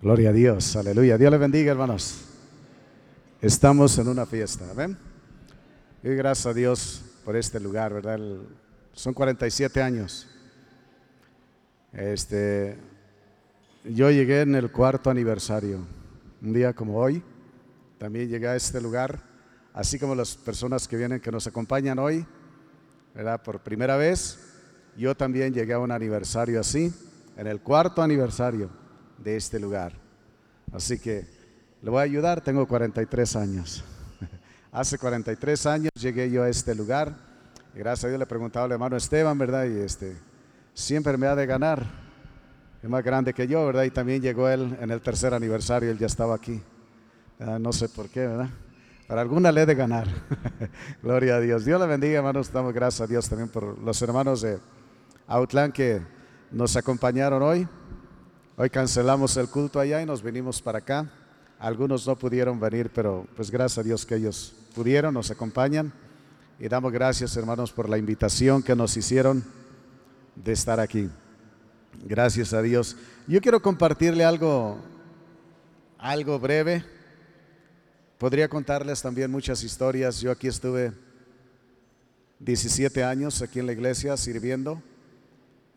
Gloria a Dios, aleluya. Dios le bendiga, hermanos. Estamos en una fiesta, ¿ven? Y gracias a Dios por este lugar, ¿verdad? Son 47 años. Este, yo llegué en el cuarto aniversario, un día como hoy. También llegué a este lugar, así como las personas que vienen, que nos acompañan hoy, ¿verdad? Por primera vez, yo también llegué a un aniversario así, en el cuarto aniversario de este lugar. Así que le voy a ayudar, tengo 43 años. Hace 43 años llegué yo a este lugar. Y gracias a Dios le preguntaba al hermano Esteban, ¿verdad? Y este, siempre me ha de ganar. Es más grande que yo, ¿verdad? Y también llegó él en el tercer aniversario, él ya estaba aquí. Ah, no sé por qué, ¿verdad? Para alguna le he de ganar. Gloria a Dios. Dios le bendiga, hermanos. Damos gracias a Dios también por los hermanos de Outland que nos acompañaron hoy. Hoy cancelamos el culto allá y nos vinimos para acá. Algunos no pudieron venir, pero pues gracias a Dios que ellos pudieron, nos acompañan. Y damos gracias, hermanos, por la invitación que nos hicieron de estar aquí. Gracias a Dios. Yo quiero compartirle algo, algo breve. Podría contarles también muchas historias. Yo aquí estuve 17 años aquí en la iglesia sirviendo.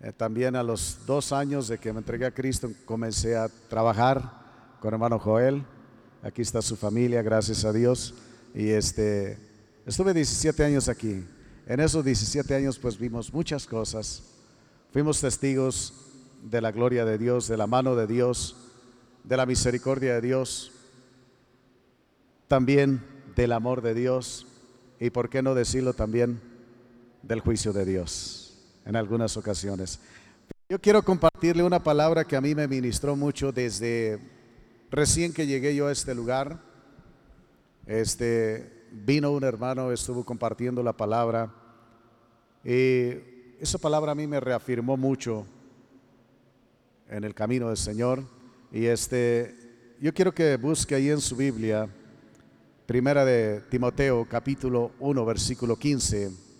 Eh, también a los dos años de que me entregué a Cristo comencé a trabajar con hermano Joel. Aquí está su familia, gracias a Dios. Y este, estuve 17 años aquí. En esos 17 años pues vimos muchas cosas. Fuimos testigos de la gloria de Dios, de la mano de Dios, de la misericordia de Dios, también del amor de Dios y por qué no decirlo también del juicio de Dios en algunas ocasiones. Yo quiero compartirle una palabra que a mí me ministró mucho desde recién que llegué yo a este lugar. Este vino un hermano, estuvo compartiendo la palabra y esa palabra a mí me reafirmó mucho en el camino del Señor y este yo quiero que busque ahí en su Biblia Primera de Timoteo capítulo 1 versículo 15.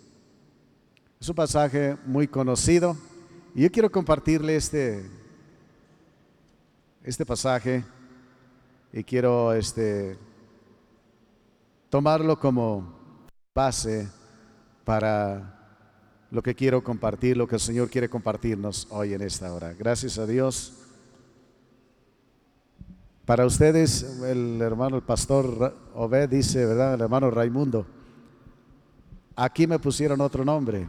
Es un pasaje muy conocido y yo quiero compartirle este, este pasaje y quiero este, tomarlo como base para lo que quiero compartir, lo que el Señor quiere compartirnos hoy en esta hora. Gracias a Dios. Para ustedes, el hermano, el pastor Obed dice, ¿verdad? El hermano Raimundo, aquí me pusieron otro nombre.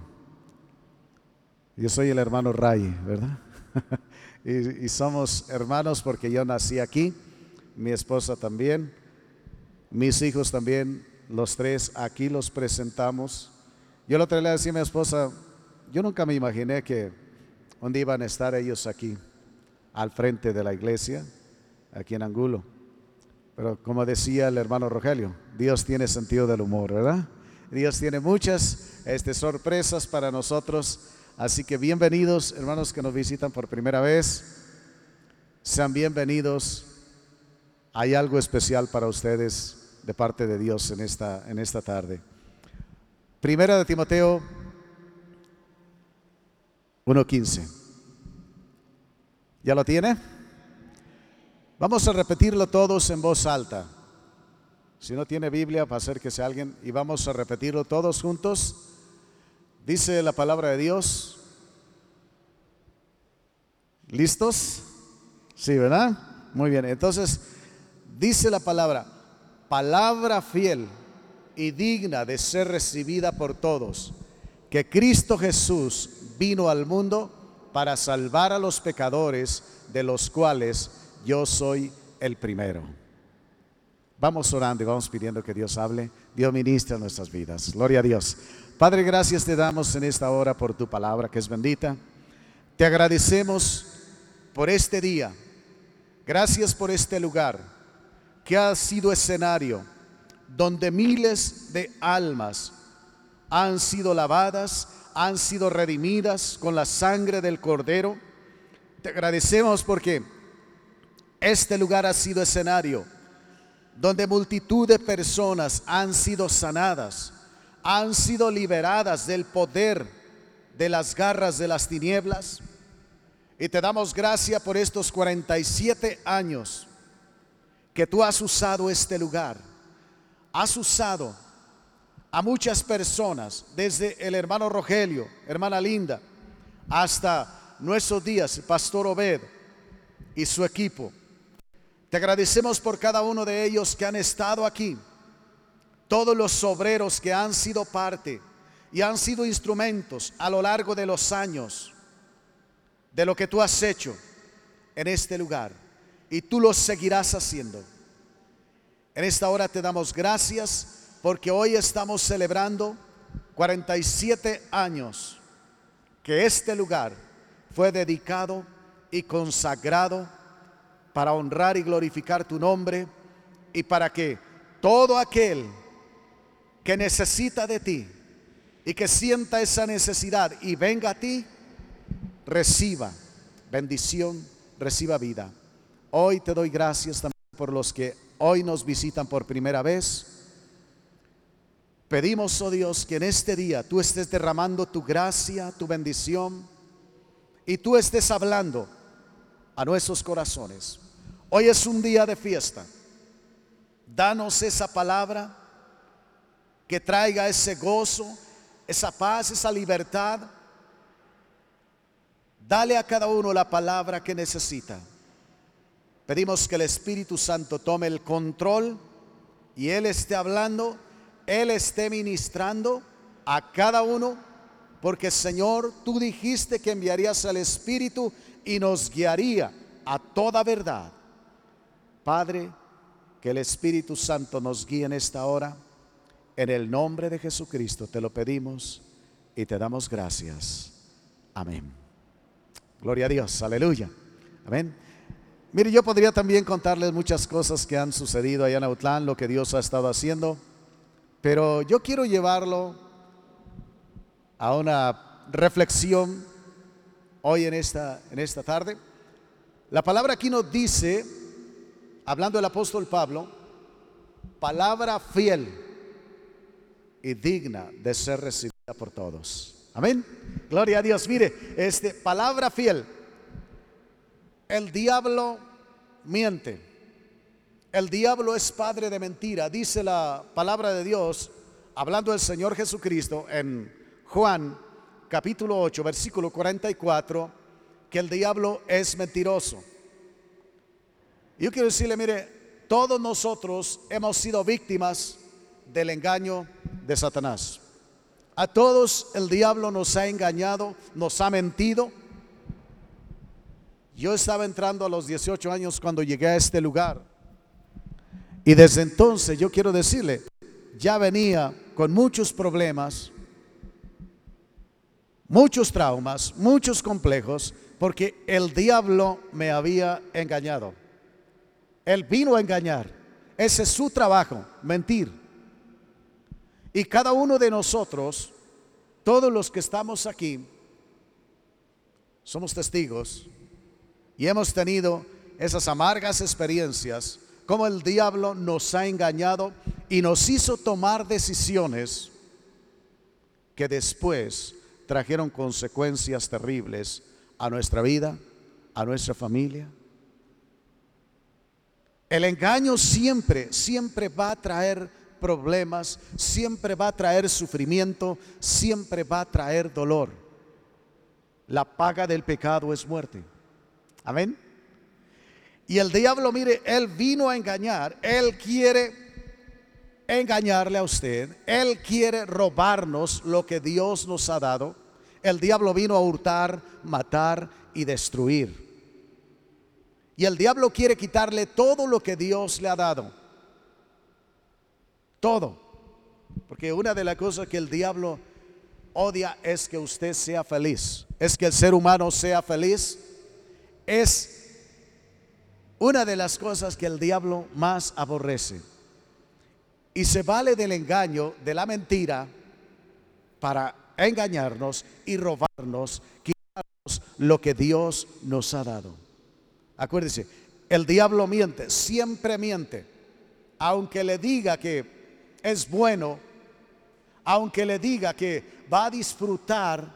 Yo soy el hermano Ray, ¿verdad? y, somos hermanos porque yo nací aquí, mi esposa también, mis hijos también, los tres aquí los presentamos. Yo lo otro día le decía a mi esposa, yo nunca me imaginé que un día iban a estar ellos aquí, al frente de la iglesia, aquí en Angulo. Pero como decía el hermano Rogelio, Dios tiene sentido del humor, ¿verdad? Dios tiene muchas este, sorpresas para nosotros. Así que bienvenidos, hermanos que nos visitan por primera vez. Sean bienvenidos. Hay algo especial para ustedes de parte de Dios en esta, en esta tarde. Primera de Timoteo 1.15. ¿Ya lo tiene? Vamos a repetirlo todos en voz alta. Si no tiene Biblia, para hacer que sea alguien y vamos a repetirlo todos juntos. Dice la palabra de Dios. ¿Listos? Sí, ¿verdad? Muy bien. Entonces, dice la palabra, palabra fiel y digna de ser recibida por todos, que Cristo Jesús vino al mundo para salvar a los pecadores, de los cuales yo soy el primero. Vamos orando y vamos pidiendo que Dios hable, Dios ministre nuestras vidas. Gloria a Dios. Padre, gracias te damos en esta hora por tu palabra que es bendita. Te agradecemos por este día. Gracias por este lugar que ha sido escenario donde miles de almas han sido lavadas, han sido redimidas con la sangre del Cordero. Te agradecemos porque este lugar ha sido escenario donde multitud de personas han sido sanadas, han sido liberadas del poder de las garras de las tinieblas. Y te damos gracias por estos 47 años que tú has usado este lugar. Has usado a muchas personas, desde el hermano Rogelio, hermana Linda, hasta nuestros días, pastor Obed y su equipo. Te agradecemos por cada uno de ellos que han estado aquí, todos los obreros que han sido parte y han sido instrumentos a lo largo de los años de lo que tú has hecho en este lugar y tú lo seguirás haciendo. En esta hora te damos gracias porque hoy estamos celebrando 47 años que este lugar fue dedicado y consagrado para honrar y glorificar tu nombre y para que todo aquel que necesita de ti y que sienta esa necesidad y venga a ti, reciba bendición, reciba vida. Hoy te doy gracias también por los que hoy nos visitan por primera vez. Pedimos, oh Dios, que en este día tú estés derramando tu gracia, tu bendición y tú estés hablando a nuestros corazones. Hoy es un día de fiesta. Danos esa palabra que traiga ese gozo, esa paz, esa libertad. Dale a cada uno la palabra que necesita. Pedimos que el Espíritu Santo tome el control y Él esté hablando, Él esté ministrando a cada uno, porque Señor, tú dijiste que enviarías al Espíritu y nos guiaría a toda verdad. Padre, que el Espíritu Santo nos guíe en esta hora. En el nombre de Jesucristo te lo pedimos y te damos gracias. Amén. Gloria a Dios, aleluya. Amén. Mire, yo podría también contarles muchas cosas que han sucedido allá en Autlán, lo que Dios ha estado haciendo, pero yo quiero llevarlo a una reflexión hoy en esta, en esta tarde. La palabra aquí nos dice, hablando el apóstol Pablo, palabra fiel y digna de ser recibida por todos. Amén. Gloria a Dios. Mire, este palabra fiel. El diablo miente. El diablo es padre de mentira. Dice la palabra de Dios, hablando del Señor Jesucristo en Juan capítulo 8, versículo 44, que el diablo es mentiroso. Yo quiero decirle, mire, todos nosotros hemos sido víctimas del engaño de Satanás. A todos el diablo nos ha engañado, nos ha mentido. Yo estaba entrando a los 18 años cuando llegué a este lugar. Y desde entonces yo quiero decirle, ya venía con muchos problemas, muchos traumas, muchos complejos, porque el diablo me había engañado. Él vino a engañar. Ese es su trabajo, mentir. Y cada uno de nosotros, todos los que estamos aquí, somos testigos y hemos tenido esas amargas experiencias, como el diablo nos ha engañado y nos hizo tomar decisiones que después trajeron consecuencias terribles a nuestra vida, a nuestra familia. El engaño siempre, siempre va a traer problemas, siempre va a traer sufrimiento, siempre va a traer dolor. La paga del pecado es muerte. Amén. Y el diablo, mire, él vino a engañar, él quiere engañarle a usted, él quiere robarnos lo que Dios nos ha dado. El diablo vino a hurtar, matar y destruir. Y el diablo quiere quitarle todo lo que Dios le ha dado. Todo. Porque una de las cosas que el diablo odia es que usted sea feliz. Es que el ser humano sea feliz. Es una de las cosas que el diablo más aborrece. Y se vale del engaño, de la mentira, para engañarnos y robarnos, quitarnos lo que Dios nos ha dado. Acuérdese, el diablo miente, siempre miente. Aunque le diga que es bueno, aunque le diga que va a disfrutar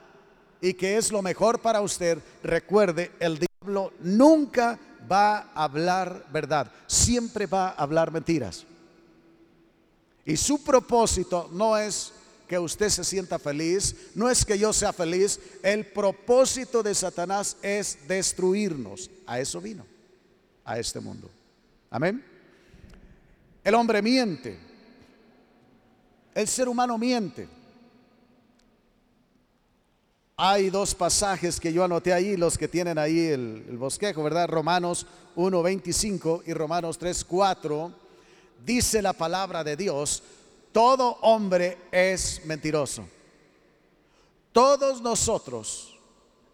y que es lo mejor para usted, recuerde, el diablo nunca va a hablar verdad, siempre va a hablar mentiras. Y su propósito no es que usted se sienta feliz, no es que yo sea feliz, el propósito de Satanás es destruirnos. A eso vino, a este mundo. Amén. El hombre miente, el ser humano miente. Hay dos pasajes que yo anoté ahí, los que tienen ahí el, bosquejo, ¿verdad? Romanos 1.25 y Romanos 3.4. Dice la palabra de Dios, todo hombre es mentiroso. Todos nosotros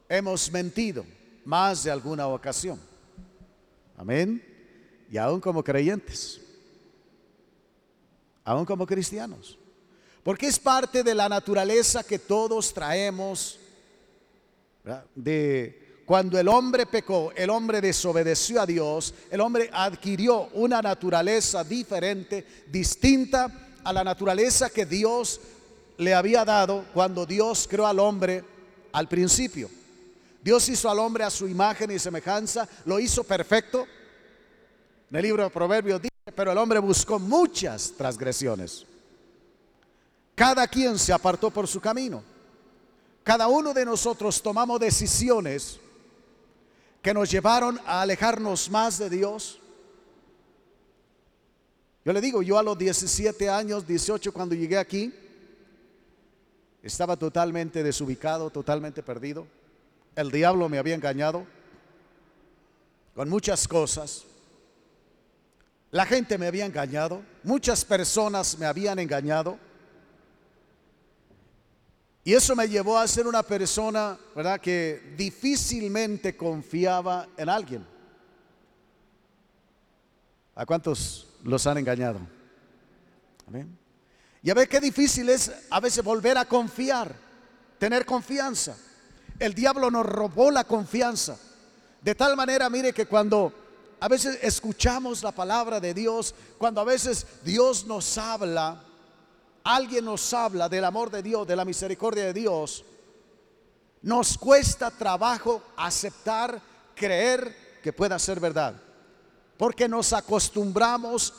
hemos mentido más de alguna ocasión. Amén. Y aún como creyentes, aún como cristianos. Porque es parte de la naturaleza que todos traemos de cuando el hombre pecó, el hombre desobedeció a Dios, el hombre adquirió una naturaleza diferente, distinta a la naturaleza que Dios le había dado cuando Dios creó al hombre al principio. Dios hizo al hombre a su imagen y semejanza, lo hizo perfecto. En el libro de Proverbios dice, pero el hombre buscó muchas transgresiones. Cada quien se apartó por su camino. Cada uno de nosotros tomamos decisiones que nos llevaron a alejarnos más de Dios. Yo le digo, yo a los 17 años, 18 cuando llegué aquí, estaba totalmente desubicado, totalmente perdido. El diablo me había engañado con muchas cosas. La gente me había engañado, muchas personas me habían engañado. Y eso me llevó a ser una persona, ¿verdad?, que difícilmente confiaba en alguien. ¿A cuántos los han engañado? Amén. Y a ver qué difícil es a veces volver a confiar, tener confianza. El diablo nos robó la confianza. De tal manera, mire que cuando a veces escuchamos la palabra de Dios, cuando a veces Dios nos habla, alguien nos habla del amor de Dios, de la misericordia de Dios, nos cuesta trabajo aceptar, creer que pueda ser verdad. Porque nos acostumbramos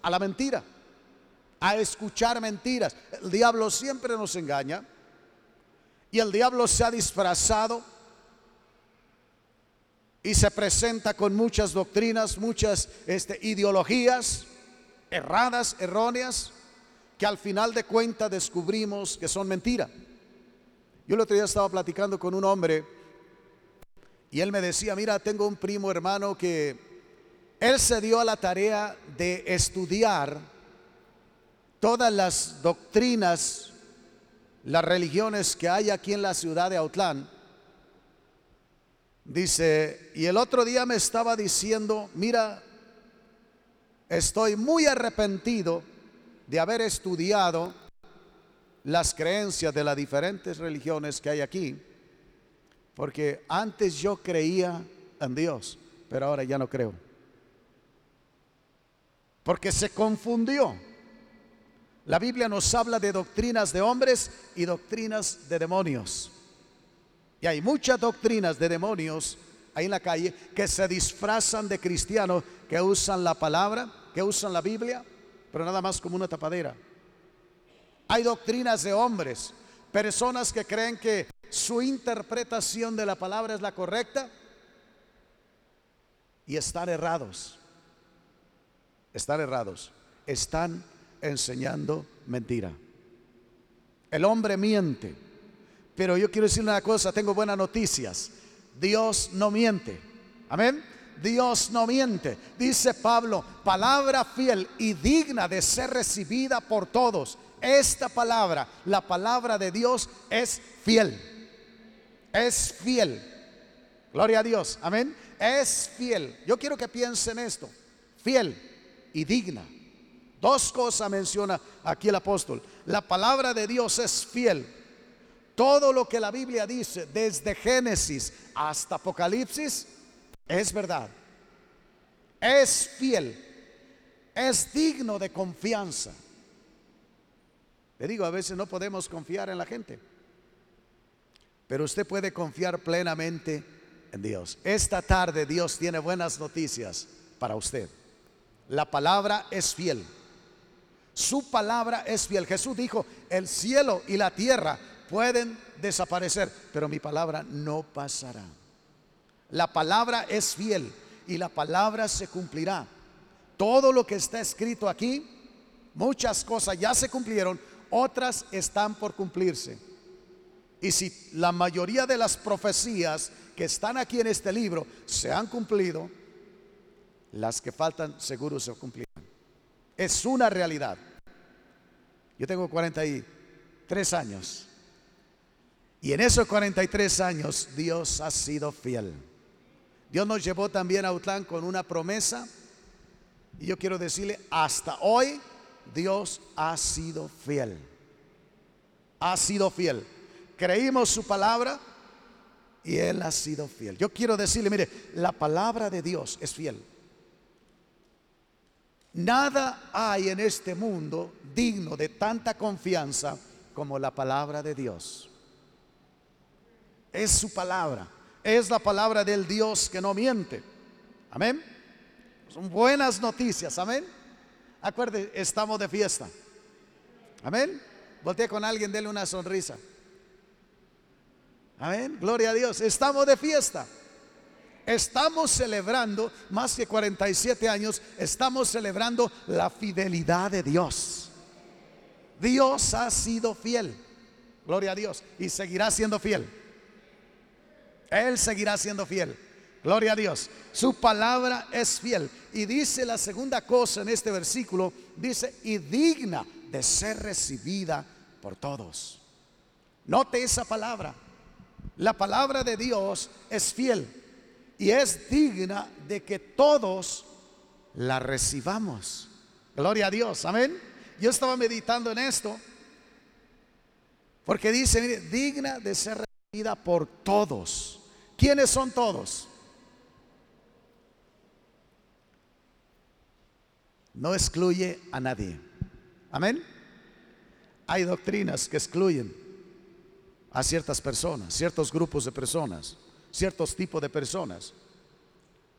a la mentira, a escuchar mentiras. El diablo siempre nos engaña y el diablo se ha disfrazado y se presenta con muchas doctrinas, muchas este, ideologías erradas, erróneas que al final de cuentas descubrimos que son mentira. Yo el otro día estaba platicando con un hombre y él me decía, mira, tengo un primo hermano que él se dio a la tarea de estudiar todas las doctrinas, las religiones que hay aquí en la ciudad de Autlán. Dice, y el otro día me estaba diciendo, mira, estoy muy arrepentido de haber estudiado las creencias de las diferentes religiones que hay aquí, porque antes yo creía en Dios, pero ahora ya no creo. Porque se confundió. La Biblia nos habla de doctrinas de hombres y doctrinas de demonios. Y hay muchas doctrinas de demonios ahí en la calle que se disfrazan de cristianos, que usan la palabra, que usan la Biblia, pero nada más como una tapadera. Hay doctrinas de hombres, personas que creen que su interpretación de la palabra es la correcta y están errados. Están errados. Están enseñando mentira. El hombre miente. Pero yo quiero decir una cosa, tengo buenas noticias. Dios no miente. Amén. Dios no miente. Dice Pablo, palabra fiel y digna de ser recibida por todos. Esta palabra, la palabra de Dios, es fiel. Es fiel. Gloria a Dios. Amén. Es fiel. Yo quiero que piensen esto. Fiel y digna. Dos cosas menciona aquí el apóstol. La palabra de Dios es fiel. Todo lo que la Biblia dice, desde Génesis hasta Apocalipsis, es verdad, es fiel, es digno de confianza. Le digo, a veces no podemos confiar en la gente. pero usted puede confiar plenamente en Dios. Esta tarde Dios tiene buenas noticias para usted. La palabra es fiel. Su palabra es fiel. Jesús dijo, el cielo y la tierra pueden desaparecer, pero mi palabra no pasará. La palabra es fiel y la palabra se cumplirá. Todo lo que está escrito aquí, muchas cosas ya se cumplieron, otras están por cumplirse. Y si la mayoría de las profecías que están aquí en este libro se han cumplido, las que faltan seguro se cumplirán. Es una realidad. Yo tengo 43 años. Y en esos 43 años Dios ha sido fiel. Dios nos llevó también a Utlán con una promesa. Y yo quiero decirle, hasta hoy Dios ha sido fiel. Ha sido fiel. Creímos su palabra y Él ha sido fiel. Yo quiero decirle, mire, la palabra de Dios es fiel. Nada hay en este mundo digno de tanta confianza como la palabra de Dios. Es su palabra. Es la palabra del Dios que no miente. Amén. Son buenas noticias. Amén. Acuerde, estamos de fiesta. Amén. Voltea con alguien, dele una sonrisa. Amén. Gloria a Dios. Estamos de fiesta. Estamos celebrando, más que 47 años, estamos celebrando la fidelidad de Dios. Dios ha sido fiel. Gloria a Dios. Y seguirá siendo fiel. Él seguirá siendo fiel. Gloria a Dios. Su palabra es fiel. Y dice la segunda cosa en este versículo, dice, y digna de ser recibida por todos. Note esa palabra. La palabra de Dios es fiel y es digna de que todos la recibamos. Gloria a Dios, amén. Yo estaba meditando en esto porque dice, mire, digna de ser recibida por todos. ¿Quiénes son todos? No excluye a nadie. Amén. Hay doctrinas que excluyen a ciertas personas, ciertos grupos de personas ciertos tipos de personas.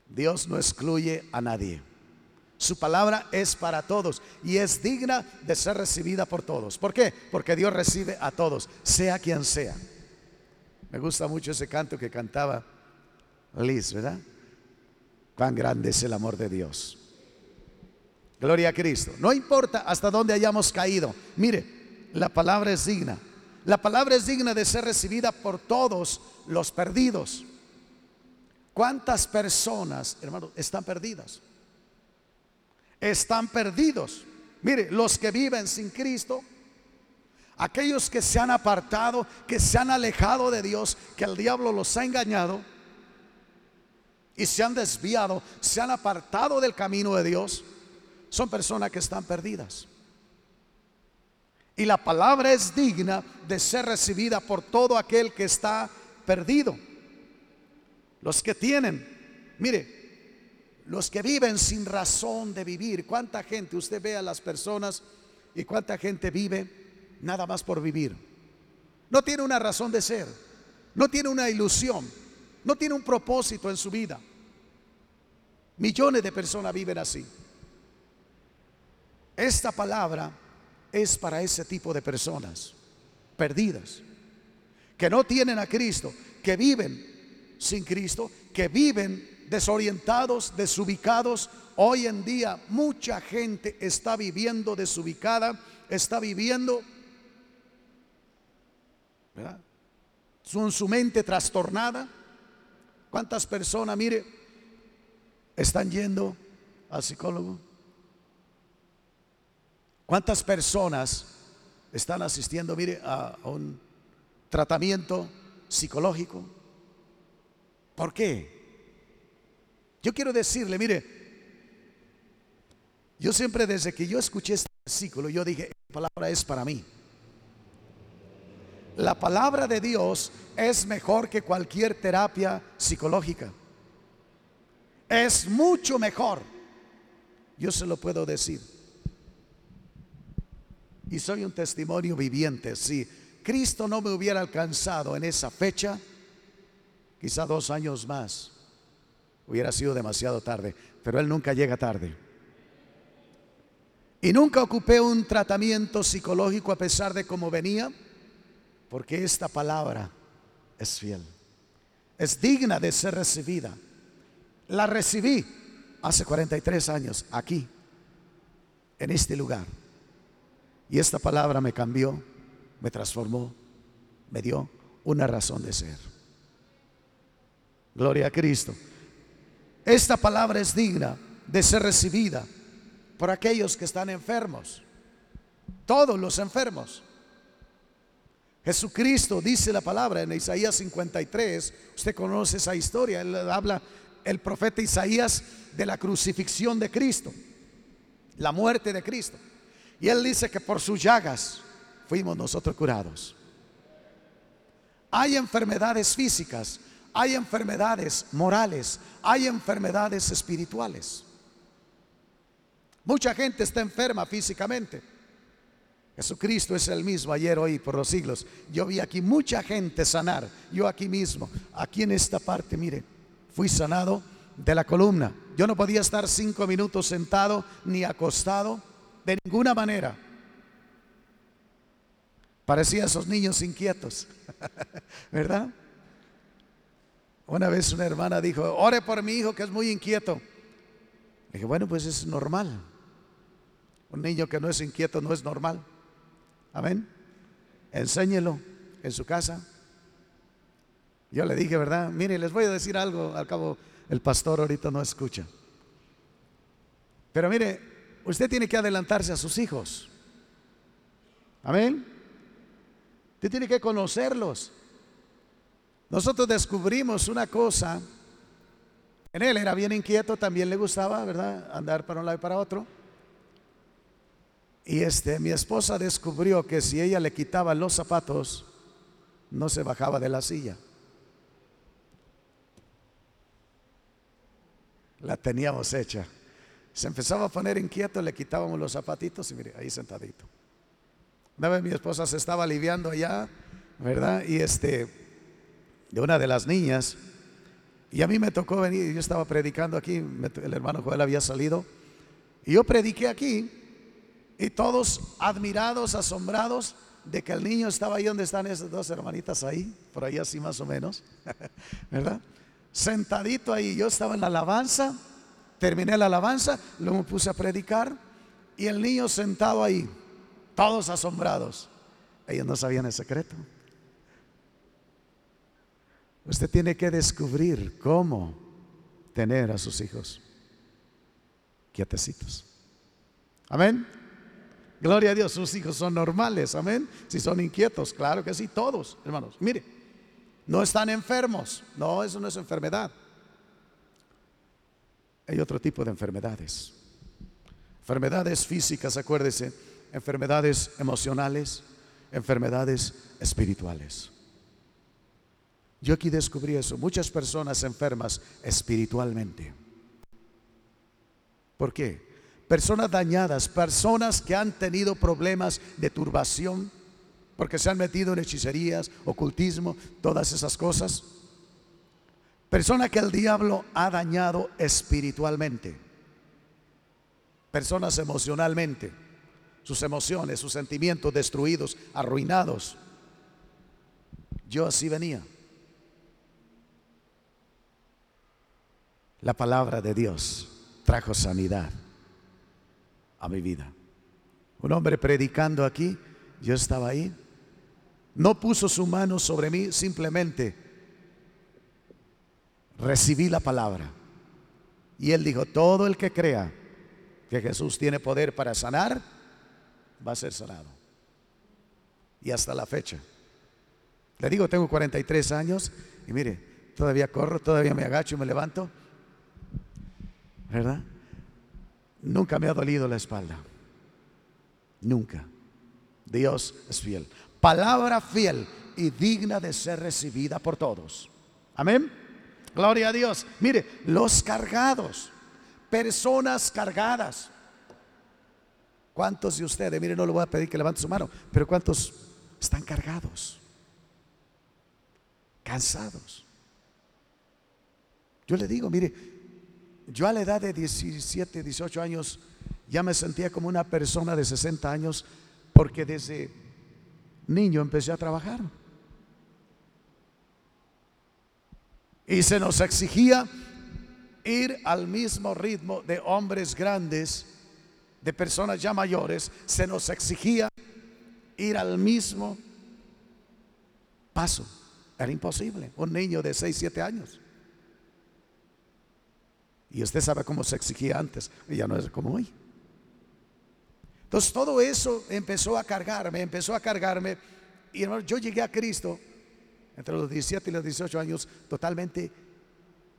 Dios no excluye a nadie. Su palabra es para todos y es digna de ser recibida por todos. ¿Por qué? Porque Dios recibe a todos, sea quien sea. Me gusta mucho ese canto que cantaba Liz, ¿verdad? Cuán grande es el amor de Dios. Gloria a Cristo. No importa hasta dónde hayamos caído. Mire, la palabra es digna. La palabra es digna de ser recibida por todos los perdidos. ¿Cuántas personas, hermano, están perdidas? Están perdidos. Mire, los que viven sin Cristo, aquellos que se han apartado, que se han alejado de Dios, que el diablo los ha engañado y se han desviado, se han apartado del camino de Dios, son personas que están perdidas. Y la palabra es digna de ser recibida por todo aquel que está perdido. Los que tienen, mire, los que viven sin razón de vivir. ¿Cuánta gente usted ve a las personas y cuánta gente vive nada más por vivir? No tiene una razón de ser, no tiene una ilusión, no tiene un propósito en su vida. Millones de personas viven así. Esta palabra es para ese tipo de personas perdidas, que no tienen a Cristo, que viven sin Cristo, que viven desorientados, desubicados. Hoy en día mucha gente está viviendo desubicada, está viviendo con su mente trastornada. ¿Cuántas personas, mire, están yendo al psicólogo? ¿Cuántas personas están asistiendo, mire, a, un tratamiento psicológico? ¿Por qué? Yo quiero decirle, mire, yo siempre desde que yo escuché este versículo, yo dije, la palabra es para mí. La palabra de Dios es mejor que cualquier terapia psicológica. Es mucho mejor. Yo se lo puedo decir. Y soy un testimonio viviente, sí. Cristo no me hubiera alcanzado en esa fecha, quizá dos años más, hubiera sido demasiado tarde, pero Él nunca llega tarde. Y nunca ocupé un tratamiento psicológico a pesar de cómo venía, porque esta palabra es fiel, es digna de ser recibida. La recibí hace 43 años aquí, en este lugar. Y esta palabra me cambió, me transformó, me dio una razón de ser. Gloria a Cristo. Esta palabra es digna de ser recibida por aquellos que están enfermos. Todos los enfermos. Jesucristo dice la palabra en Isaías 53. Usted conoce esa historia. Él habla el profeta Isaías de la crucifixión de Cristo, la muerte de Cristo. Y él dice que por sus llagas fuimos nosotros curados. Hay enfermedades físicas, hay enfermedades morales, hay enfermedades espirituales. Mucha gente está enferma físicamente. Jesucristo es el mismo ayer, hoy, por los siglos. Yo vi aquí mucha gente sanar. Yo aquí mismo, aquí en esta parte, mire, fui sanado de la columna. Yo no podía estar cinco minutos sentado ni acostado de ninguna manera. Parecía esos niños inquietos, ¿verdad? Una vez una hermana dijo, ore por mi hijo que es muy inquieto. Dije, bueno, pues es normal. Un niño que no es inquieto no es normal. Amén. Enséñelo en su casa. Yo le dije, ¿verdad? Mire, les voy a decir algo, al cabo el pastor ahorita no escucha. Pero mire, usted tiene que adelantarse a sus hijos. Amén. Usted tiene que conocerlos. Nosotros descubrimos una cosa. En él era bien inquieto, también le gustaba, ¿verdad? Andar para un lado y para otro. Y este, mi esposa descubrió que si ella le quitaba los zapatos, no se bajaba de la silla. La teníamos hecha. Se empezaba a poner inquieto, le quitábamos los zapatitos y mire, ahí sentadito. Una vez mi esposa se estaba aliviando allá, ¿verdad? Y este, de una de las niñas, y a mí me tocó venir, yo estaba predicando aquí, el hermano Joel había salido, y yo prediqué aquí, y todos admirados, asombrados de que el niño estaba ahí donde están esas dos hermanitas ahí, por ahí así más o menos, ¿verdad? Sentadito ahí, yo estaba en la alabanza, terminé la alabanza, luego me puse a predicar y el niño sentado ahí, todos asombrados. Ellos no sabían el secreto. Usted tiene que descubrir cómo tener a sus hijos quietecitos. Amén. Gloria a Dios, sus hijos son normales, amén. Si son inquietos, claro que sí, todos, hermanos. Mire, no están enfermos, no, eso no es enfermedad. Hay otro tipo de enfermedades. Enfermedades físicas, acuérdese, enfermedades emocionales, enfermedades espirituales. Yo aquí descubrí eso, muchas personas enfermas espiritualmente. ¿Por qué? Personas dañadas, personas que han tenido problemas de turbación, porque se han metido en hechicerías, ocultismo, todas esas cosas. Personas que el diablo ha dañado espiritualmente, personas emocionalmente, sus emociones, sus sentimientos destruidos, arruinados. Yo así venía. La palabra de Dios trajo sanidad a mi vida. Un hombre predicando aquí, yo estaba ahí. No puso su mano sobre mí, simplemente recibí la palabra. Y él dijo, todo el que crea que Jesús tiene poder para sanar, va a ser sanado. Y hasta la fecha. Le digo, tengo 43 años y mire, todavía corro, todavía me agacho y me levanto. ¿Verdad? Nunca me ha dolido la espalda. Nunca. Dios es fiel. Palabra fiel y digna de ser recibida por todos. Amén. Gloria a Dios. Mire, los cargados, personas cargadas. ¿Cuántos de ustedes, mire, no le voy a pedir que levante su mano, pero cuántos están cargados, cansados. Yo le digo, mire, yo a la edad de 17, 18 años ya me sentía como una persona de 60 años porque desde niño empecé a trabajar. Y se nos exigía ir al mismo ritmo de hombres grandes, de personas ya mayores, se nos exigía ir al mismo paso. Era imposible. Un niño de 6, 7 años. Y usted sabe cómo se exigía antes, y ya no es como hoy. Entonces todo eso empezó a cargarme, empezó a cargarme. Y yo llegué a Cristo entre los 17 y los 18 años totalmente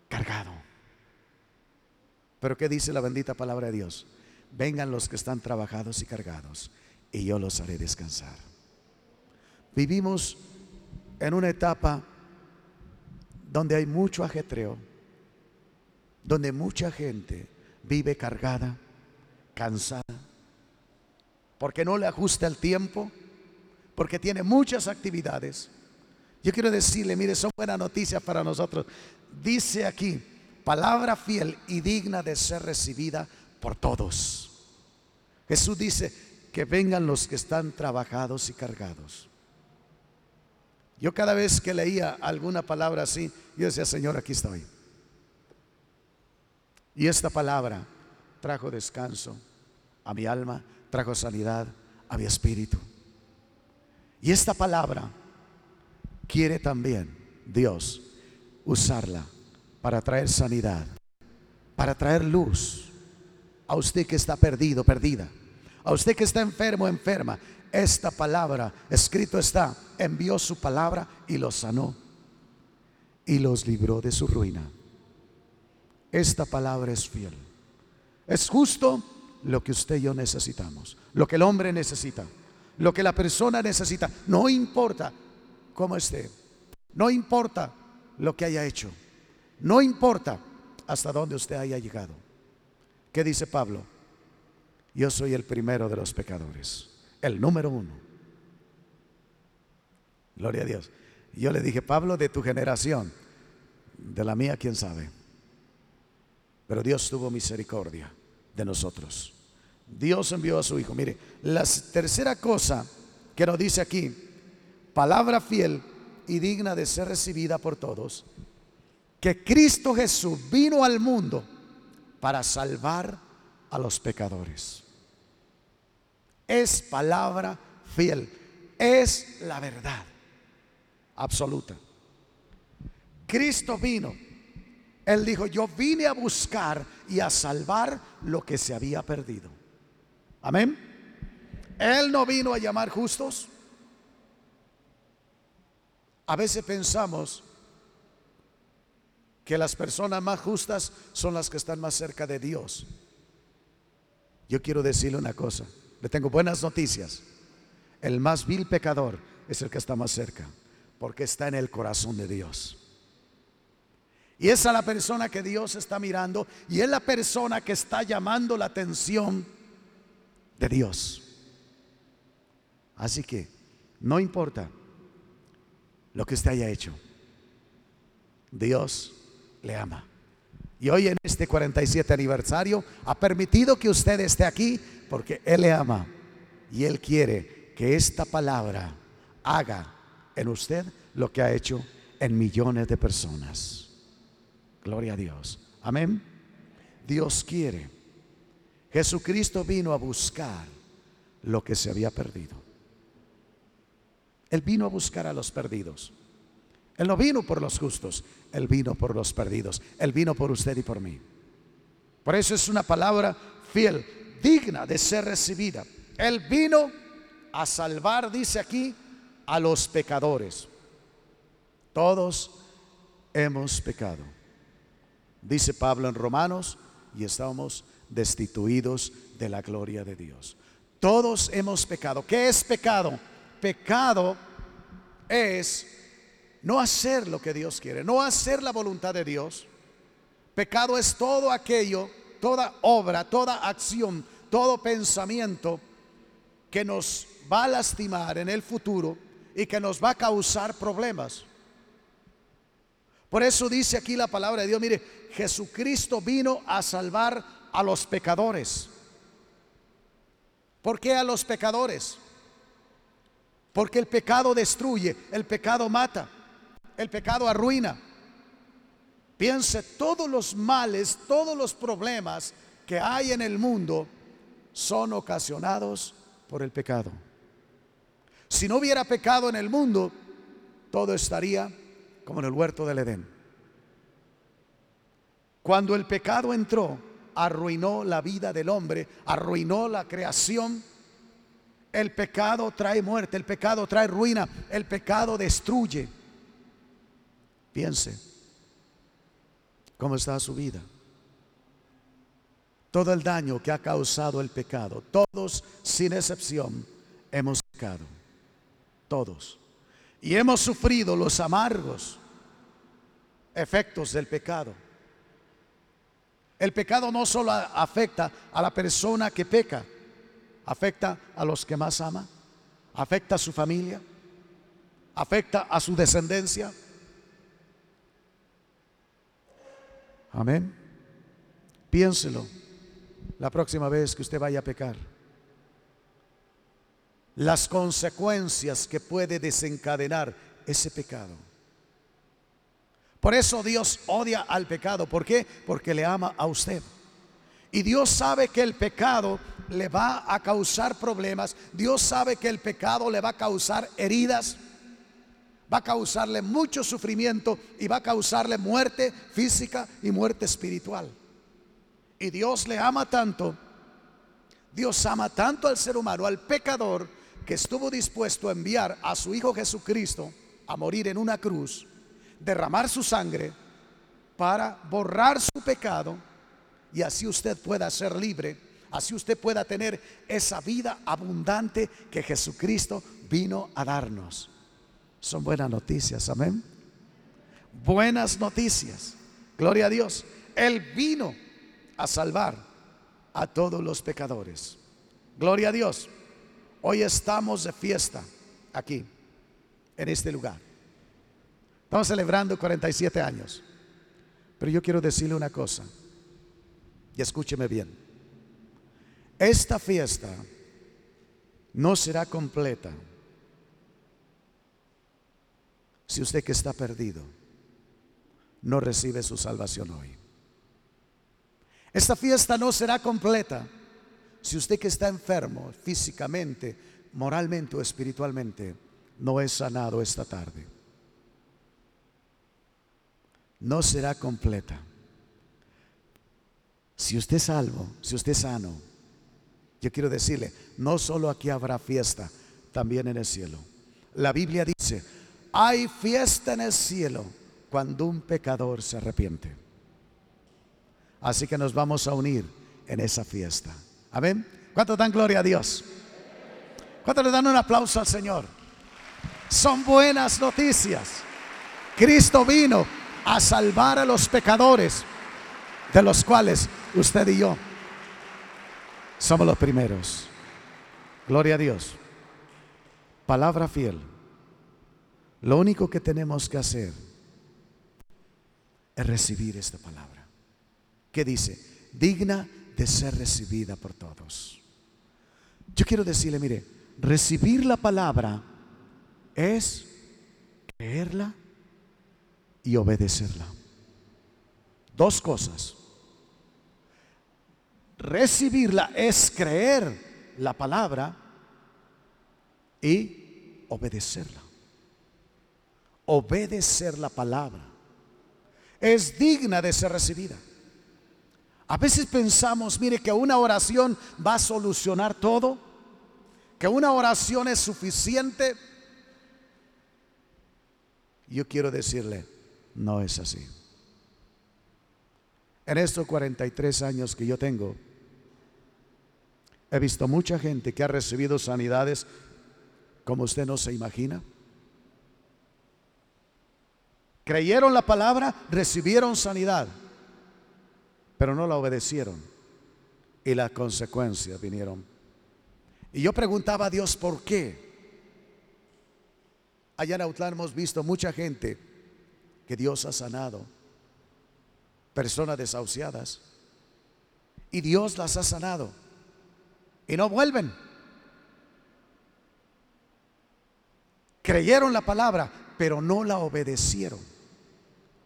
cargado. Pero ¿qué dice la bendita palabra de Dios? Vengan los que están trabajados y cargados y yo los haré descansar. Vivimos en una etapa donde hay mucho ajetreo, donde mucha gente vive cargada, cansada, porque no le ajusta el tiempo, porque tiene muchas actividades. Yo quiero decirle, mire, son buenas noticias para nosotros. Dice aquí, palabra fiel y digna de ser recibida por todos. Jesús dice que vengan los que están trabajados y cargados. Yo cada vez que leía alguna palabra así, yo decía, Señor, aquí estoy. Y esta palabra trajo descanso a mi alma, trajo sanidad a mi espíritu. Y esta palabra quiere también Dios usarla para traer sanidad, para traer luz a usted que está perdido, perdida, a usted que está enfermo, enferma. Esta palabra, escrito está, envió su palabra y los sanó y los libró de su ruina. Esta palabra es fiel. Es justo lo que usted y yo necesitamos, lo que el hombre necesita, lo que la persona necesita. No importa cómo esté, no importa lo que haya hecho, no importa hasta dónde usted haya llegado. ¿Qué dice Pablo? Yo soy el primero de los pecadores, el número uno. Gloria a Dios. Yo le dije, Pablo, de tu generación, de la mía, quién sabe. Pero Dios tuvo misericordia de nosotros. Dios envió a su Hijo. Mire, la tercera cosa que nos dice aquí, palabra fiel y digna de ser recibida por todos, que Cristo Jesús vino al mundo para salvar a los pecadores. Es palabra fiel, es la verdad absoluta. Cristo vino él dijo, yo vine a buscar y a salvar lo que se había perdido. Amén. Él no vino a llamar justos. A veces pensamos que las personas más justas son las que están más cerca de Dios. Yo quiero decirle una cosa, le tengo buenas noticias. El más vil pecador es el que está más cerca, porque está en el corazón de Dios. Y esa es la persona que Dios está mirando y es la persona que está llamando la atención de Dios. Así que no importa lo que usted haya hecho, Dios le ama. Y hoy en este 47 aniversario ha permitido que usted esté aquí porque Él le ama y Él quiere que esta palabra haga en usted lo que ha hecho en millones de personas. Gloria a Dios. Amén. Dios quiere. Jesucristo vino a buscar lo que se había perdido. Él vino a buscar a los perdidos. Él no vino por los justos, Él vino por los perdidos. Él vino por usted y por mí. Por eso es una palabra fiel, digna de ser recibida. Él vino a salvar, dice aquí, a los pecadores. Todos hemos pecado dice Pablo en Romanos, y estamos destituidos de la gloria de Dios. Todos hemos pecado. ¿Qué es pecado? Pecado es no hacer lo que Dios quiere, no hacer la voluntad de Dios. Pecado es todo aquello, toda obra, toda acción, todo pensamiento que nos va a lastimar en el futuro y que nos va a causar problemas. Por eso dice aquí la palabra de Dios, mire, Jesucristo vino a salvar a los pecadores. ¿Por qué a los pecadores? Porque el pecado destruye, el pecado mata, el pecado arruina. Piense, todos los males, todos los problemas que hay en el mundo son ocasionados por el pecado. Si no hubiera pecado en el mundo, todo estaría como en el huerto del Edén. Cuando el pecado entró, arruinó la vida del hombre, arruinó la creación. El pecado trae muerte, el pecado trae ruina, el pecado destruye. Piense, ¿cómo está su vida? Todo el daño que ha causado el pecado, todos sin excepción hemos pecado, todos. Y hemos sufrido los amargos efectos del pecado. El pecado no solo afecta a la persona que peca, afecta a los que más ama, afecta a su familia, afecta a su descendencia. Amén. Piénselo la próxima vez que usted vaya a pecar. Las consecuencias que puede desencadenar ese pecado. Por eso Dios odia al pecado. ¿Por qué? Porque le ama a usted. Y Dios sabe que el pecado le va a causar problemas. Dios sabe que el pecado le va a causar heridas. Va a causarle mucho sufrimiento y va a causarle muerte física y muerte espiritual. Y Dios le ama tanto. Dios ama tanto al ser humano, al pecador, que estuvo dispuesto a enviar a su Hijo Jesucristo a morir en una cruz derramar su sangre para borrar su pecado y así usted pueda ser libre, así usted pueda tener esa vida abundante que Jesucristo vino a darnos. Son buenas noticias, amén. Buenas noticias. Gloria a Dios. Él vino a salvar a todos los pecadores. Gloria a Dios. Hoy estamos de fiesta aquí, en este lugar. Estamos celebrando 47 años. Pero yo quiero decirle una cosa. Y escúcheme bien. Esta fiesta no será completa si usted que está perdido no recibe su salvación hoy. Esta fiesta no será completa si usted que está enfermo físicamente, moralmente o espiritualmente no es sanado esta tarde no será completa. Si usted es salvo, si usted es sano, yo quiero decirle, no solo aquí habrá fiesta, también en el cielo. La Biblia dice, hay fiesta en el cielo cuando un pecador se arrepiente. Así que nos vamos a unir en esa fiesta. Amén. ¿Cuánto dan gloria a Dios? ¿Cuánto le dan un aplauso al Señor? Son buenas noticias. Cristo vino a salvar a los pecadores, de los cuales usted y yo somos los primeros. Gloria a Dios. Palabra fiel. Lo único que tenemos que hacer es recibir esta palabra. Que dice, digna de ser recibida por todos. Yo quiero decirle, mire, recibir la palabra es creerla y obedecerla. Dos cosas. Recibirla es creer la palabra y obedecerla. Obedecer la palabra es digna de ser recibida. A veces pensamos, mire, que una oración va a solucionar todo, que una oración es suficiente. Yo quiero decirle, no es así. En estos 43 años que yo tengo, he visto mucha gente que ha recibido sanidades como usted no se imagina. Creyeron la palabra, recibieron sanidad, pero no la obedecieron. Y las consecuencias vinieron. Y yo preguntaba a Dios por qué. allá en Autlán hemos visto mucha gente que Dios ha sanado, personas desahuciadas, y Dios las ha sanado, y no vuelven. Creyeron la palabra, pero no la obedecieron.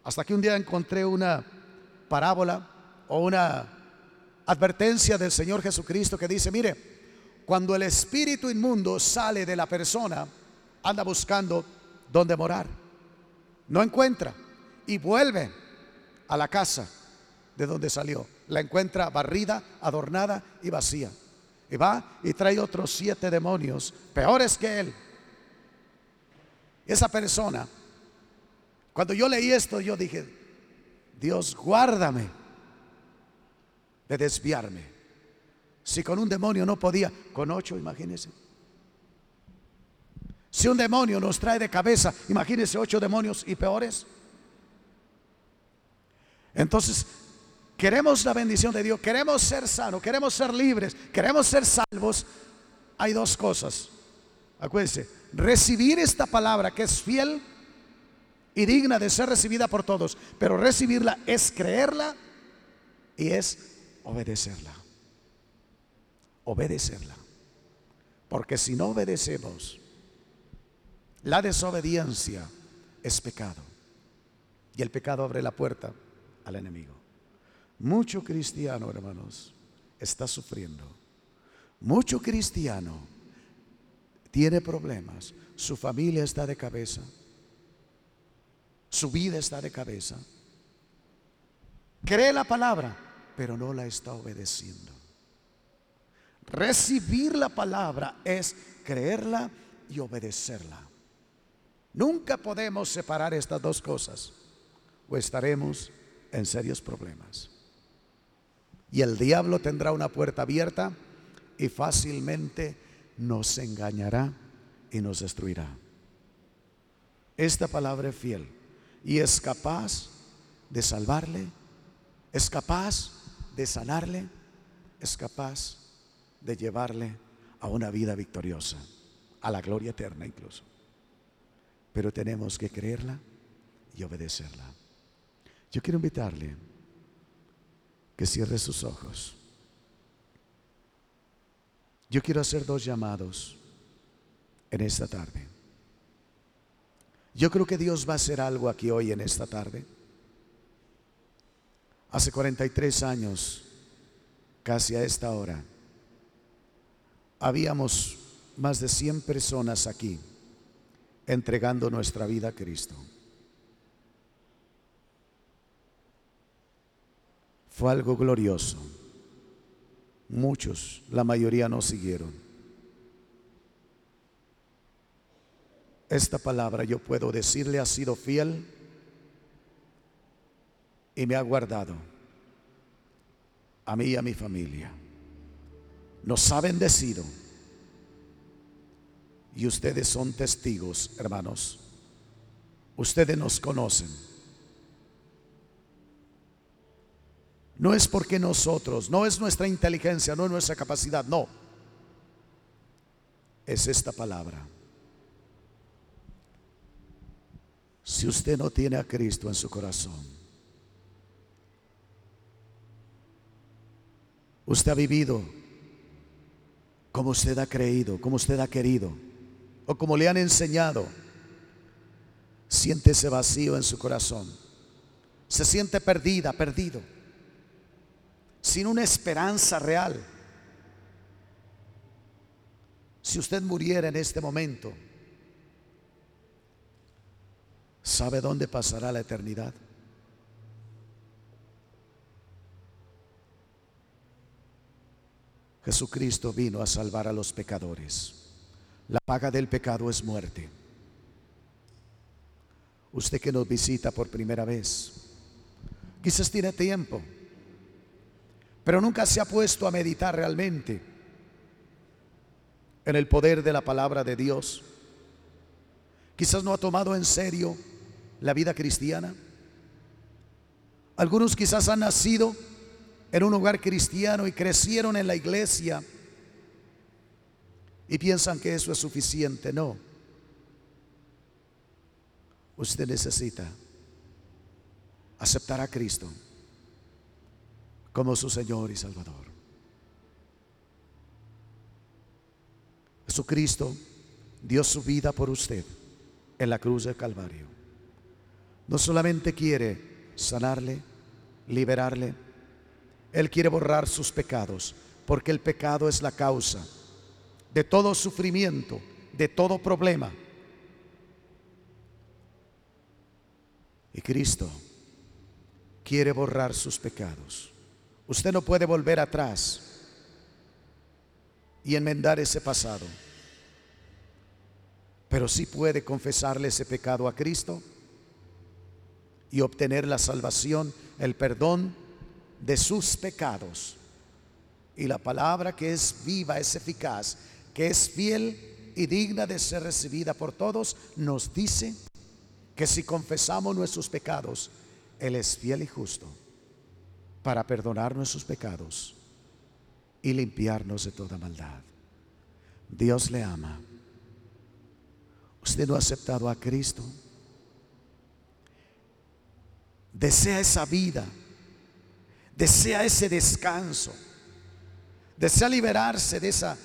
Hasta que un día encontré una parábola o una advertencia del Señor Jesucristo que dice, mire, cuando el espíritu inmundo sale de la persona, anda buscando dónde morar. No encuentra y vuelve a la casa de donde salió. La encuentra barrida, adornada y vacía. Y va y trae otros siete demonios, peores que él. Esa persona, cuando yo leí esto, yo dije, Dios, guárdame de desviarme. Si con un demonio no podía, con ocho, imagínense. Si un demonio nos trae de cabeza, imagínense ocho demonios y peores. Entonces, queremos la bendición de Dios, queremos ser sanos, queremos ser libres, queremos ser salvos. Hay dos cosas. Acuérdense, recibir esta palabra que es fiel y digna de ser recibida por todos, pero recibirla es creerla y es obedecerla obedecerla. Porque si no obedecemos, la desobediencia es pecado. Y el pecado abre la puerta al enemigo. Mucho cristiano, hermanos, está sufriendo. Mucho cristiano tiene problemas. Su familia está de cabeza. Su vida está de cabeza. Cree la palabra, pero no la está obedeciendo. Recibir la palabra es creerla y obedecerla. Nunca podemos separar estas dos cosas o estaremos en serios problemas. Y el diablo tendrá una puerta abierta y fácilmente nos engañará y nos destruirá. Esta palabra es fiel y es capaz de salvarle, es capaz de sanarle, es capaz de llevarle a una vida victoriosa, a la gloria eterna incluso. Pero tenemos que creerla y obedecerla. Yo quiero invitarle que cierre sus ojos. Yo quiero hacer dos llamados en esta tarde. Yo creo que Dios va a hacer algo aquí hoy en esta tarde. Hace 43 años, casi a esta hora, habíamos más de 100 personas aquí entregando nuestra vida a Cristo. Fue algo glorioso. Muchos, la mayoría no siguieron. Esta palabra yo puedo decirle ha sido fiel y me ha guardado a mí y a mi familia nos ha bendecido. Y ustedes son testigos, hermanos. Ustedes nos conocen. No es porque nosotros, no es nuestra inteligencia, no es nuestra capacidad, no. Es esta palabra. Si usted no tiene a Cristo en su corazón, usted ha vivido como usted ha creído, como usted ha querido, o como le han enseñado, siente ese vacío en su corazón. Se siente perdida, perdido, sin una esperanza real. Si usted muriera en este momento, ¿sabe dónde pasará la eternidad? Jesucristo vino a salvar a los pecadores. La paga del pecado es muerte. Usted que nos visita por primera vez, quizás tiene tiempo, pero nunca se ha puesto a meditar realmente en el poder de la palabra de Dios. Quizás no ha tomado en serio la vida cristiana. Algunos quizás han nacido en un hogar cristiano y crecieron en la iglesia y piensan que eso es suficiente. No. usted necesita aceptar a Cristo como su Señor y Salvador. Jesucristo dio su vida por usted en la cruz del Calvario. No solamente quiere sanarle, liberarle, Él quiere borrar sus pecados, porque el pecado es la causa de todo sufrimiento, de todo problema. Y Cristo quiere borrar sus pecados. Usted no puede volver atrás y enmendar ese pasado, pero sí puede confesarle ese pecado a Cristo y obtener la salvación, el perdón de sus pecados. Y la palabra que es viva, es eficaz, que es fiel y digna de ser recibida por todos, nos dice que si confesamos nuestros pecados, Él es fiel y justo para perdonar nuestros pecados y limpiarnos de toda maldad. Dios le ama. Usted no ha aceptado a Cristo. Desea esa vida. Desea ese descanso. Desea liberarse de esa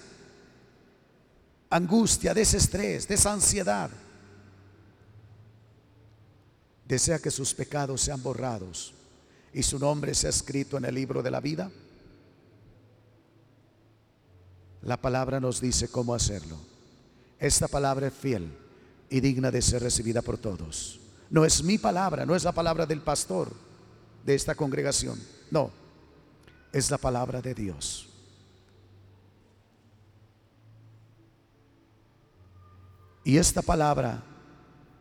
angustia, de ese estrés, de esa ansiedad desea que sus pecados sean borrados y su nombre sea escrito en el libro de la vida? La palabra nos dice cómo hacerlo. Esta palabra es fiel y digna de ser recibida por todos. No es mi palabra, no es la palabra del pastor de esta congregación. No, es la palabra de Dios. Y esta palabra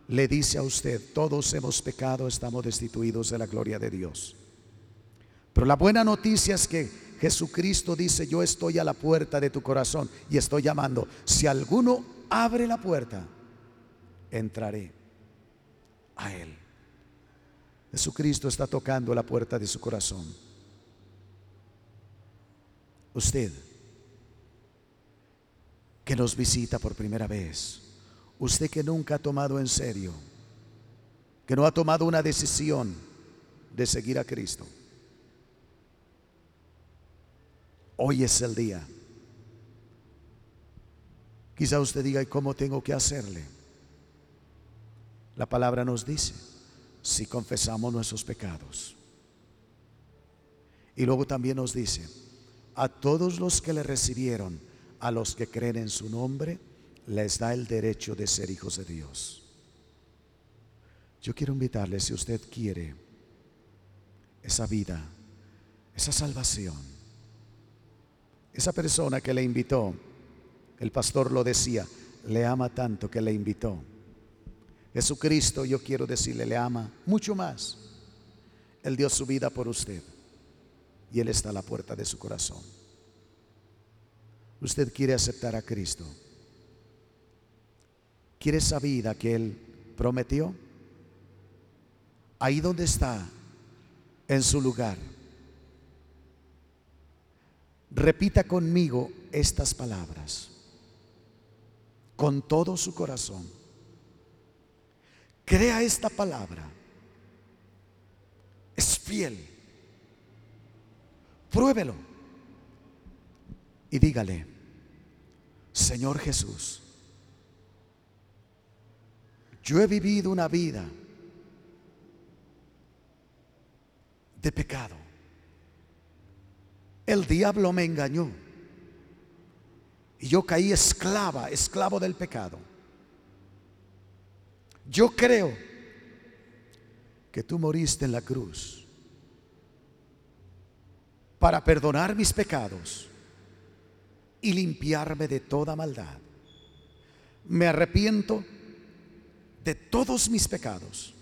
le dice a usted, todos hemos pecado, estamos destituidos de la gloria de Dios. Pero la buena noticia es que Jesucristo dice, yo estoy a la puerta de tu corazón y estoy llamando. Si alguno abre la puerta, entraré a Él. Jesucristo está tocando la puerta de su corazón. Usted, que nos visita por primera vez, Usted que nunca ha tomado en serio, que no ha tomado una decisión de seguir a Cristo. Hoy es el día. Quizá usted diga, ¿y cómo tengo que hacerle? La palabra nos dice, si confesamos nuestros pecados. Y luego también nos dice, a todos los que le recibieron, a los que creen en su nombre, les da el derecho de ser hijos de Dios. Yo quiero invitarle, si usted quiere esa vida, esa salvación, esa persona que le invitó, el pastor lo decía, le ama tanto que le invitó. Jesucristo, yo quiero decirle, le ama mucho más. Él dio su vida por usted y Él está a la puerta de su corazón. Usted quiere aceptar a Cristo. ¿Quiere esa vida que Él prometió? Ahí donde está, en su lugar. Repita conmigo estas palabras con todo su corazón. Crea esta palabra. Es fiel. Pruébelo. Y dígale, Señor Jesús, yo he vivido una vida de pecado. El diablo me engañó. Y yo caí esclava, esclavo del pecado. Yo creo que tú moriste en la cruz para perdonar mis pecados y limpiarme de toda maldad. Me arrepiento de todos mis pecados.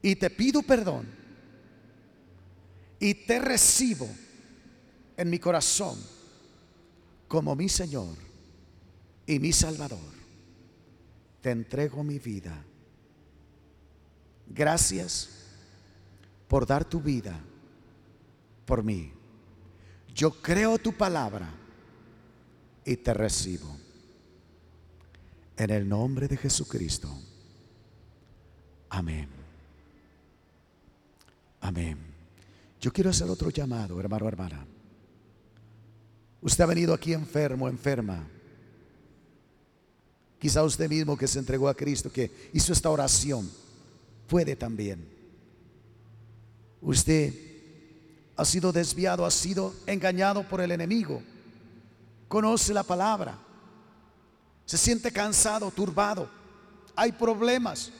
Y te pido perdón. Y te recibo en mi corazón como mi Señor y mi Salvador. Te entrego mi vida. Gracias por dar tu vida por mí. Yo creo tu palabra y te recibo. En el nombre de Jesucristo. Amén. Amén. Yo quiero hacer otro llamado, hermano, hermana. Usted ha venido aquí enfermo, enferma. Quizá usted mismo que se entregó a Cristo, que hizo esta oración, puede también. Usted ha sido desviado, ha sido engañado por el enemigo. Conoce la palabra. Se siente cansado, turbado. Hay problemas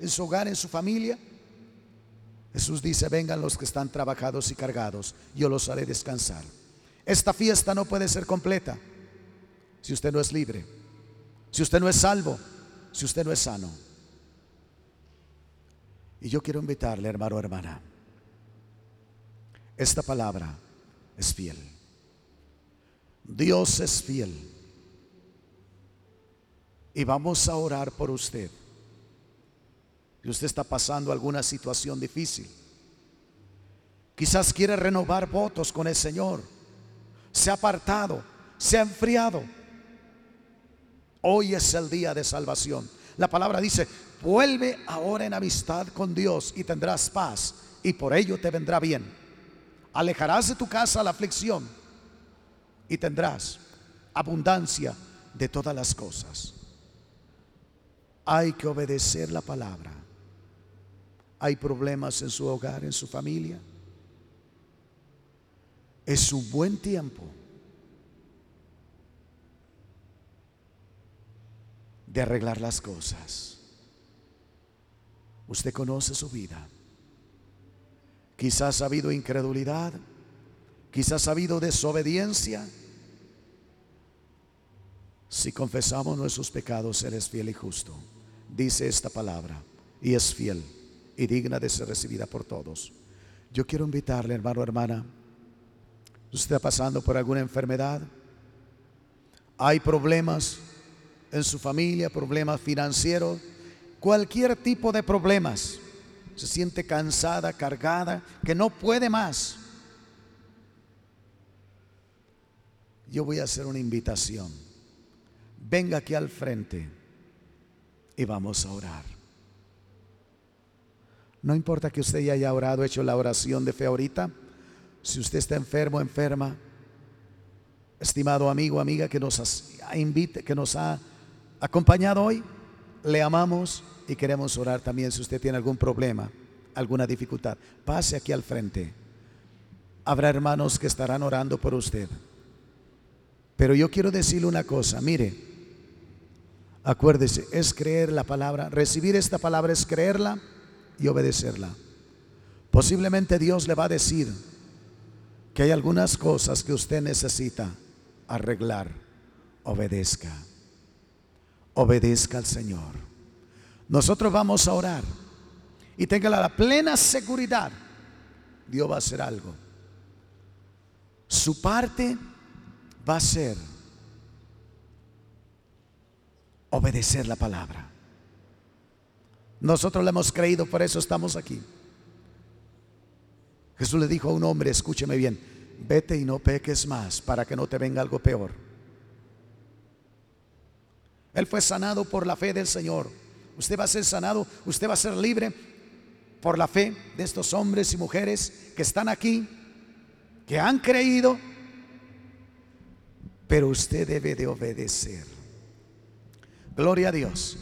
en su hogar, en su familia. Jesús dice, vengan los que están trabajados y cargados, yo los haré descansar. Esta fiesta no puede ser completa si usted no es libre, si usted no es salvo, si usted no es sano. Y yo quiero invitarle, hermano o hermana, esta palabra es fiel. Dios es fiel. Y vamos a orar por usted y usted está pasando alguna situación difícil. Quizás quiere renovar votos con el Señor. Se ha apartado, se ha enfriado. Hoy es el día de salvación. La palabra dice, vuelve ahora en amistad con Dios y tendrás paz y por ello te vendrá bien. Alejarás de tu casa la aflicción y tendrás abundancia de todas las cosas. Hay que obedecer la palabra. Hay problemas en su hogar, en su familia. Es un buen tiempo de arreglar las cosas. Usted conoce su vida. Quizás ha habido incredulidad, quizás ha habido desobediencia. Si confesamos nuestros pecados, Él fiel y justo. Dice esta palabra, y es fiel y digna de ser recibida por todos. Yo quiero invitarle, hermano, hermana, usted está pasando por alguna enfermedad, hay problemas en su familia, problemas financieros, cualquier tipo de problemas, se siente cansada, cargada, que no puede más. Yo voy a hacer una invitación. Venga aquí al frente y vamos a orar. No importa que usted ya haya orado, hecho la oración de fe ahorita. Si usted está enfermo, enferma, estimado amigo, amiga que nos, invite, que nos ha acompañado hoy, le amamos y queremos orar también si usted tiene algún problema, alguna dificultad. Pase aquí al frente. Habrá hermanos que estarán orando por usted. Pero yo quiero decirle una cosa, mire, acuérdese, es creer la palabra, recibir esta palabra es creerla y obedecerla. Posiblemente Dios le va a decir que hay algunas cosas que usted necesita arreglar. Obedezca. Obedezca al Señor. Nosotros vamos a orar y tenga la plena seguridad. Dios va a hacer algo. Su parte va a ser obedecer la palabra. Nosotros le hemos creído, por eso estamos aquí. Jesús le dijo a un hombre, escúcheme bien, vete y no peques más para que no te venga algo peor. Él fue sanado por la fe del Señor. Usted va a ser sanado, usted va a ser libre por la fe de estos hombres y mujeres que están aquí, que han creído, pero usted debe de obedecer. Gloria a Dios.